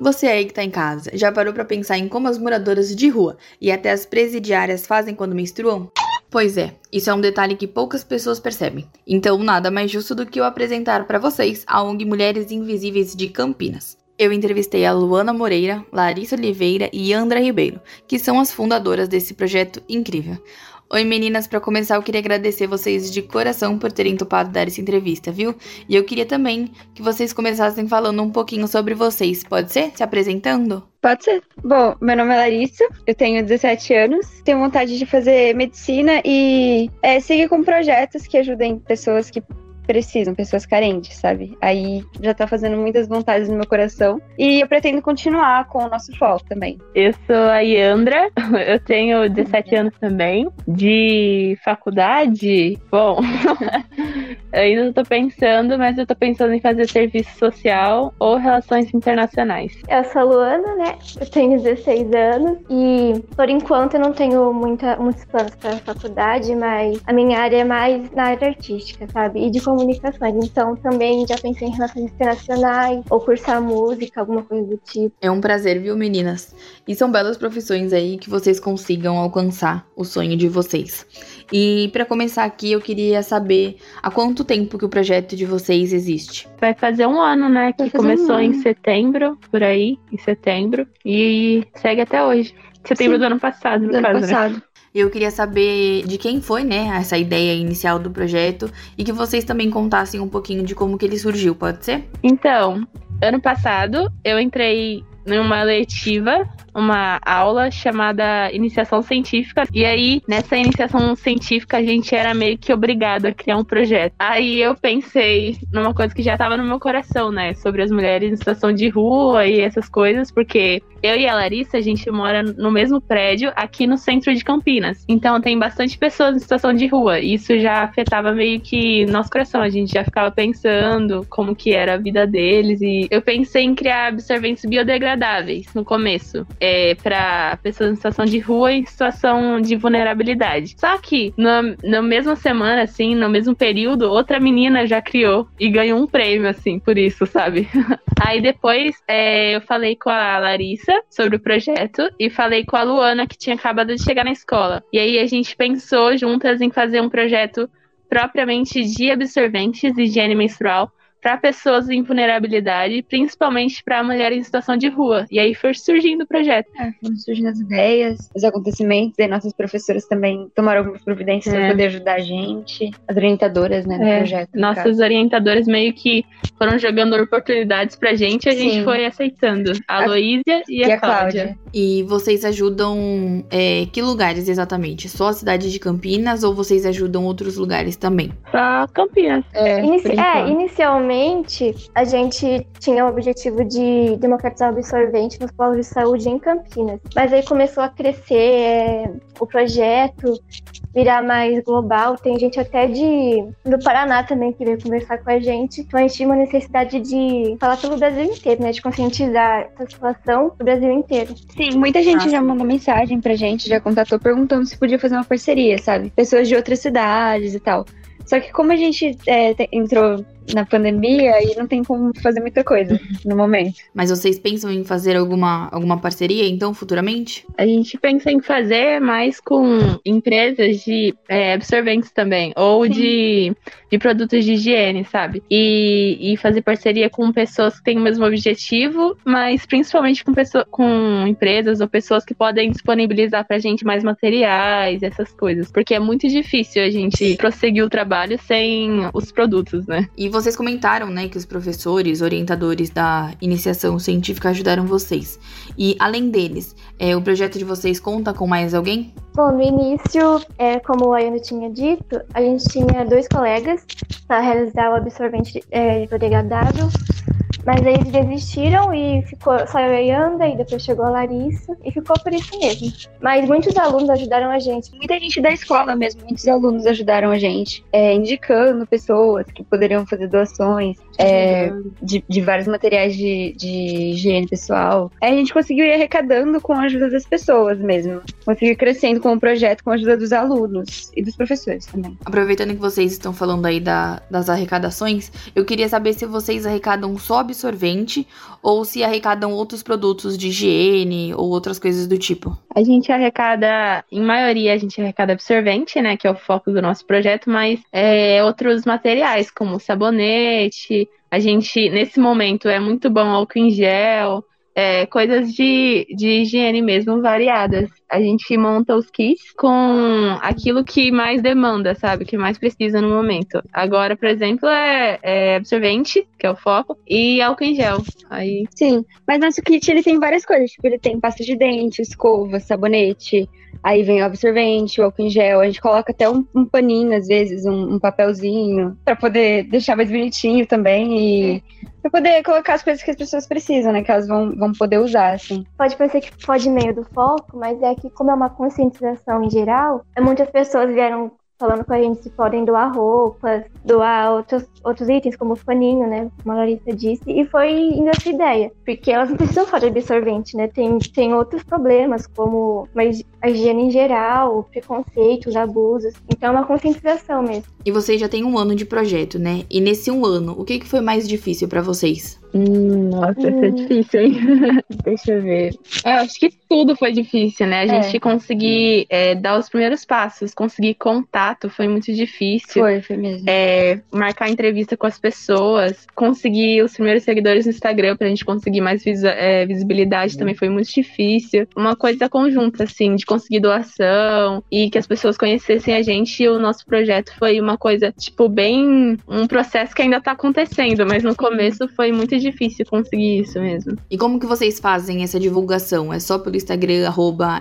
Você aí que tá em casa, já parou para pensar em como as moradoras de rua e até as presidiárias fazem quando menstruam? Pois é, isso é um detalhe que poucas pessoas percebem. Então, nada mais justo do que eu apresentar para vocês a ONG Mulheres Invisíveis de Campinas. Eu entrevistei a Luana Moreira, Larissa Oliveira e Andra Ribeiro, que são as fundadoras desse projeto incrível. Oi meninas, para começar eu queria agradecer vocês de coração por terem topado dar essa entrevista, viu? E eu queria também que vocês começassem falando um pouquinho sobre vocês, pode ser? Se apresentando? Pode ser. Bom, meu nome é Larissa, eu tenho 17 anos, tenho vontade de fazer medicina e é, seguir com projetos que ajudem pessoas que precisam, pessoas carentes, sabe? Aí já tá fazendo muitas vontades no meu coração. E eu pretendo continuar com o nosso foco também. Eu sou a Yandra, eu tenho 17 anos também. De faculdade, bom, eu ainda tô pensando, mas eu tô pensando em fazer serviço social ou relações internacionais. Eu sou a Luana, né? Eu tenho 16 anos e por enquanto eu não tenho muita, muitos planos para a faculdade, mas a minha área é mais na área artística, sabe? E de comunicações. Então também já pensei em relações internacionais ou cursar música, alguma coisa do tipo. É um prazer, viu, meninas? E são belas profissões aí que vocês consigam alcançar o sonho de vocês. E para começar aqui, eu queria saber há quanto tempo que o projeto de vocês existe. Vai fazer um ano, né? Que começou um em setembro, por aí, em setembro, e segue até hoje. Setembro Sim. do ano passado, no do caso, ano né? passado. Né? Eu queria saber de quem foi, né, essa ideia inicial do projeto e que vocês também contassem um pouquinho de como que ele surgiu, pode ser? Então, ano passado eu entrei numa letiva uma aula chamada Iniciação Científica. E aí, nessa iniciação científica, a gente era meio que obrigado a criar um projeto. Aí eu pensei numa coisa que já estava no meu coração, né? Sobre as mulheres em situação de rua e essas coisas, porque eu e a Larissa, a gente mora no mesmo prédio aqui no centro de Campinas. Então tem bastante pessoas em situação de rua. Isso já afetava meio que nosso coração. A gente já ficava pensando como que era a vida deles. E eu pensei em criar absorventes biodegradáveis no começo é, para pessoas em situação de rua e situação de vulnerabilidade. Só que na, na mesma semana, assim, no mesmo período, outra menina já criou e ganhou um prêmio, assim, por isso, sabe? Aí depois é, eu falei com a Larissa sobre o projeto e falei com a Luana, que tinha acabado de chegar na escola. E aí a gente pensou juntas em fazer um projeto propriamente de absorventes e higiene menstrual para pessoas em vulnerabilidade, principalmente para mulheres em situação de rua. E aí foi surgindo o projeto. É, foram surgindo as ideias, os acontecimentos, e nossas professoras também tomaram algumas providências é. para poder ajudar a gente, as orientadoras né, do é. projeto. Nossas orientadoras meio que foram jogando oportunidades pra gente e a Sim. gente foi aceitando. A, a Luísa e, e, a, Cláudia. Cláudia. E vocês ajudam é, que lugares exatamente? Só a cidade de Campinas ou vocês ajudam outros lugares também? Só Campinas. É, Inici é inicialmente Inicialmente, a gente tinha o objetivo de democratizar o absorvente nos polos de saúde em Campinas. Mas aí começou a crescer é, o projeto, virar mais global. Tem gente até de do Paraná também que veio conversar com a gente. Então a gente tinha uma necessidade de falar pelo Brasil inteiro, né? De conscientizar essa situação do Brasil inteiro. Sim, muita gente Nossa. já mandou mensagem pra gente, já contatou perguntando se podia fazer uma parceria, sabe? Pessoas de outras cidades e tal. Só que como a gente é, entrou na pandemia e não tem como fazer muita coisa no momento. Mas vocês pensam em fazer alguma, alguma parceria, então, futuramente? A gente pensa em fazer mais com empresas de é, absorventes também, ou de, de produtos de higiene, sabe? E, e fazer parceria com pessoas que têm o mesmo objetivo, mas principalmente com, pessoa, com empresas ou pessoas que podem disponibilizar pra gente mais materiais, essas coisas. Porque é muito difícil a gente prosseguir o trabalho sem os produtos, né? E vocês comentaram, né, que os professores, orientadores da iniciação científica ajudaram vocês. E além deles, é, o projeto de vocês conta com mais alguém? Bom, no início, é, como a Ayana tinha dito, a gente tinha dois colegas para realizar o absorvente é, biodegradável mas aí eles desistiram e ficou só eu e a Yanda, e depois chegou a Larissa, e ficou por isso mesmo. Mas muitos alunos ajudaram a gente. Muita gente da escola mesmo, muitos alunos ajudaram a gente, é, indicando pessoas que poderiam fazer doações é, de, de, vários materiais de, de higiene pessoal. Aí a gente conseguiu ir arrecadando com a ajuda das pessoas mesmo. Conseguiu crescendo com o projeto com a ajuda dos alunos e dos professores também. Aproveitando que vocês estão falando aí da, das arrecadações, eu queria saber se vocês arrecadam só absorvente ou se arrecadam outros produtos de higiene ou outras coisas do tipo. A gente arrecada, em maioria, a gente arrecada absorvente, né, que é o foco do nosso projeto, mas é, outros materiais, como sabonete. A gente, nesse momento, é muito bom álcool em gel, é, coisas de, de higiene mesmo variadas. A gente monta os kits com aquilo que mais demanda, sabe? Que mais precisa no momento. Agora, por exemplo, é, é absorvente, que é o foco, e álcool em gel. Aí... Sim, mas nosso kit ele tem várias coisas. Tipo, ele tem pasta de dente, escova, sabonete. Aí vem o absorvente, o álcool em gel. A gente coloca até um, um paninho, às vezes, um, um papelzinho, para poder deixar mais bonitinho também. E pra poder colocar as coisas que as pessoas precisam, né? Que elas vão, vão poder usar, assim. Pode parecer que pode meio do foco, mas é que, como é uma conscientização em geral, muitas pessoas vieram falando com a gente se podem doar roupas, doar outros, outros itens, como o paninho, né? Como a Larissa disse, e foi indo essa ideia. Porque elas não precisam só de absorvente, né? Tem, tem outros problemas, como a higiene em geral, preconceitos, abusos. Então é uma conscientização mesmo. E vocês já têm um ano de projeto, né? E nesse um ano, o que, que foi mais difícil para vocês? Hum, nossa, hum. essa é difícil, hein? Deixa eu ver. Eu acho que tudo foi difícil, né? A gente é. conseguir é, dar os primeiros passos, conseguir contato foi muito difícil. Foi, foi mesmo. É, marcar entrevista com as pessoas, conseguir os primeiros seguidores no Instagram pra gente conseguir mais vis é, visibilidade também foi muito difícil. Uma coisa conjunta, assim, de conseguir doação e que as pessoas conhecessem a gente e o nosso projeto foi uma coisa, tipo, bem. um processo que ainda tá acontecendo, mas no começo foi muito difícil difícil conseguir isso mesmo. E como que vocês fazem essa divulgação? É só pelo Instagram,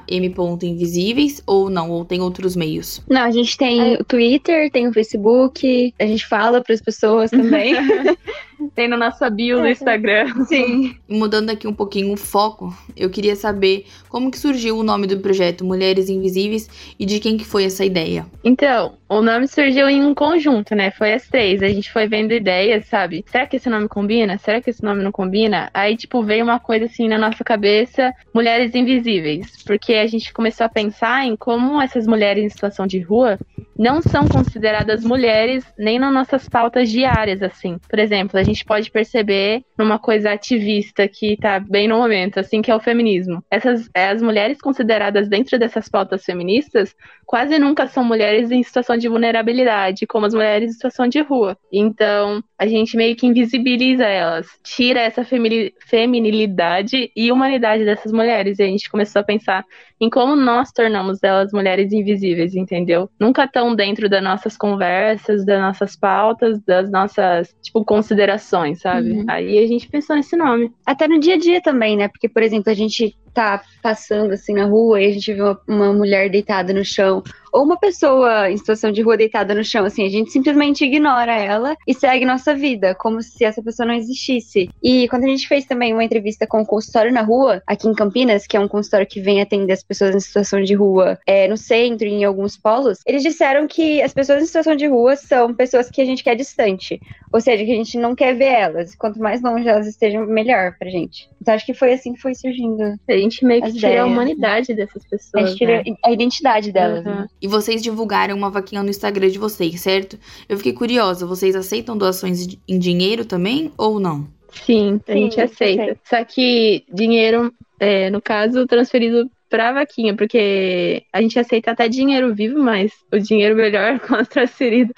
m.invisíveis, ou não? Ou tem outros meios? Não, a gente tem o Twitter, tem o Facebook, a gente fala para as pessoas também. tem no nossa bio no Instagram. Sim. E mudando aqui um pouquinho o foco, eu queria saber como que surgiu o nome do projeto Mulheres Invisíveis e de quem que foi essa ideia. Então, o nome surgiu em um conjunto, né? Foi as três. A gente foi vendo ideias, sabe? Será que esse nome combina? Será que esse nome não combina? Aí, tipo, veio uma coisa assim na nossa cabeça: mulheres invisíveis. Porque a gente começou a pensar em como essas mulheres em situação de rua não são consideradas mulheres nem nas nossas pautas diárias, assim. Por exemplo, a gente pode perceber numa coisa ativista que tá bem no momento, assim, que é o feminismo. Essas as mulheres consideradas dentro dessas pautas feministas quase nunca são mulheres em situação de vulnerabilidade, como as mulheres em situação de rua. Então, a gente meio que invisibiliza elas, tira essa feminilidade e humanidade dessas mulheres. E a gente começou a pensar em como nós tornamos elas mulheres invisíveis, entendeu? Nunca tão dentro das nossas conversas, das nossas pautas, das nossas, tipo, considerações, sabe? Uhum. Aí a gente pensou nesse nome. Até no dia a dia também, né? Porque, por exemplo, a gente tá passando assim na rua e a gente vê uma, uma mulher deitada no chão ou uma pessoa em situação de rua deitada no chão, assim, a gente simplesmente ignora ela e segue nossa vida, como se essa pessoa não existisse. E quando a gente fez também uma entrevista com o consultório na rua, aqui em Campinas, que é um consultório que vem atender as pessoas em situação de rua é, no centro e em alguns polos, eles disseram que as pessoas em situação de rua são pessoas que a gente quer distante. Ou seja, que a gente não quer ver elas. Quanto mais longe elas estejam, melhor pra gente. Então acho que foi assim que foi surgindo. A gente meio que tira a humanidade dessas pessoas. A gente tira né? a identidade delas. Uhum. Né? E vocês divulgaram uma vaquinha no Instagram de vocês, certo? Eu fiquei curiosa, vocês aceitam doações em dinheiro também ou não? Sim, a Sim, gente aceita. Só que dinheiro, é, no caso, transferido pra vaquinha, porque a gente aceita até dinheiro vivo, mas o dinheiro melhor quando transferido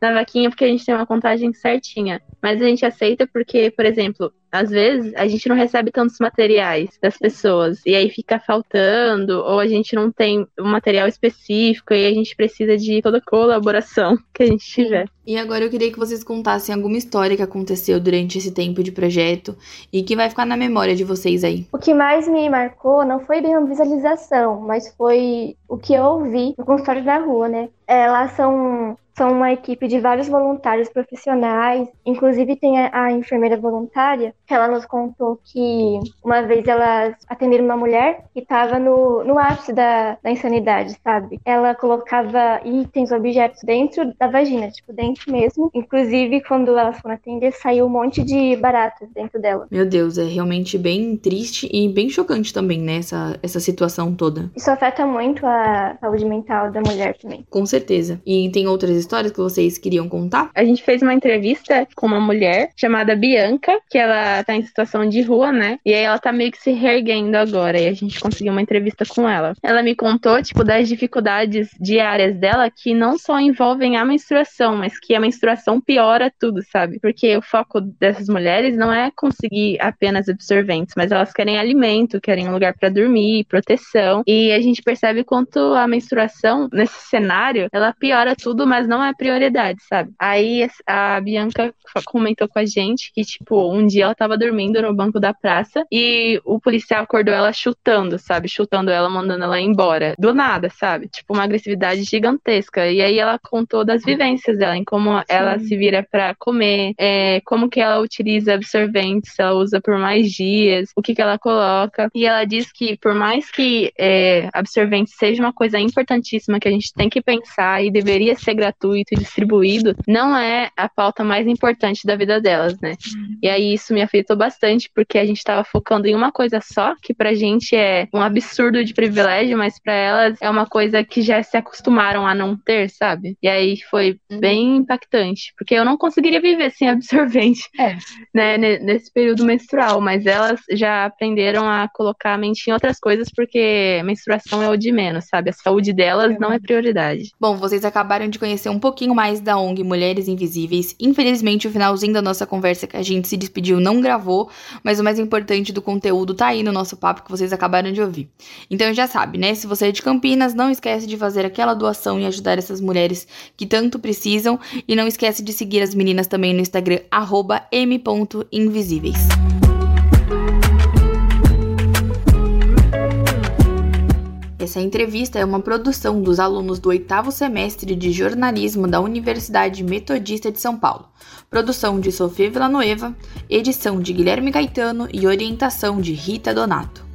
na vaquinha, porque a gente tem uma contagem certinha. Mas a gente aceita porque, por exemplo, às vezes a gente não recebe tantos materiais das pessoas e aí fica faltando ou a gente não tem um material específico e a gente precisa de toda colaboração que a gente tiver. E agora eu queria que vocês contassem alguma história que aconteceu durante esse tempo de projeto e que vai ficar na memória de vocês aí. O que mais me marcou não foi bem uma visualização, mas foi o que eu ouvi no consultório da rua, né? É, lá são são uma equipe de vários voluntários profissionais, inclusive tem a, a enfermeira voluntária ela nos contou que uma vez elas atenderam uma mulher que estava no, no ápice da, da insanidade, sabe? Ela colocava itens, objetos dentro da vagina, tipo, dentro mesmo. Inclusive, quando elas foram atender, saiu um monte de baratas dentro dela. Meu Deus, é realmente bem triste e bem chocante também, né? Essa, essa situação toda. Isso afeta muito a saúde mental da mulher também. Com certeza. E tem outras histórias que vocês queriam contar? A gente fez uma entrevista com uma mulher chamada Bianca, que ela ela tá em situação de rua, né? E aí ela tá meio que se reerguendo agora. E a gente conseguiu uma entrevista com ela. Ela me contou, tipo, das dificuldades diárias dela que não só envolvem a menstruação, mas que a menstruação piora tudo, sabe? Porque o foco dessas mulheres não é conseguir apenas absorventes, mas elas querem alimento, querem um lugar para dormir, proteção. E a gente percebe quanto a menstruação, nesse cenário, ela piora tudo, mas não é prioridade, sabe? Aí a Bianca comentou com a gente que, tipo, um dia ela tava dormindo no banco da praça e o policial acordou ela chutando, sabe? Chutando ela, mandando ela embora. Do nada, sabe? Tipo, uma agressividade gigantesca. E aí ela contou das vivências dela, em como Sim. ela se vira para comer, é, como que ela utiliza absorventes, se ela usa por mais dias, o que que ela coloca. E ela diz que por mais que é, absorvente seja uma coisa importantíssima que a gente tem que pensar e deveria ser gratuito e distribuído, não é a pauta mais importante da vida delas, né? E aí isso me afetou bastante porque a gente estava focando em uma coisa só, que pra gente é um absurdo de privilégio, mas para elas é uma coisa que já se acostumaram a não ter, sabe? E aí foi uhum. bem impactante, porque eu não conseguiria viver sem absorvente, é. né, nesse período menstrual, mas elas já aprenderam a colocar a mente em outras coisas porque menstruação é o de menos, sabe? A saúde delas não é prioridade. Bom, vocês acabaram de conhecer um pouquinho mais da ONG Mulheres Invisíveis. Infelizmente, o finalzinho da nossa conversa que a gente se despediu não gravou, mas o mais importante do conteúdo tá aí no nosso papo que vocês acabaram de ouvir. Então já sabe, né? Se você é de Campinas, não esquece de fazer aquela doação e ajudar essas mulheres que tanto precisam. E não esquece de seguir as meninas também no Instagram, m.invisíveis. Essa entrevista é uma produção dos alunos do oitavo semestre de jornalismo da Universidade Metodista de São Paulo. Produção de Sofia Villanueva, edição de Guilherme Gaetano e orientação de Rita Donato.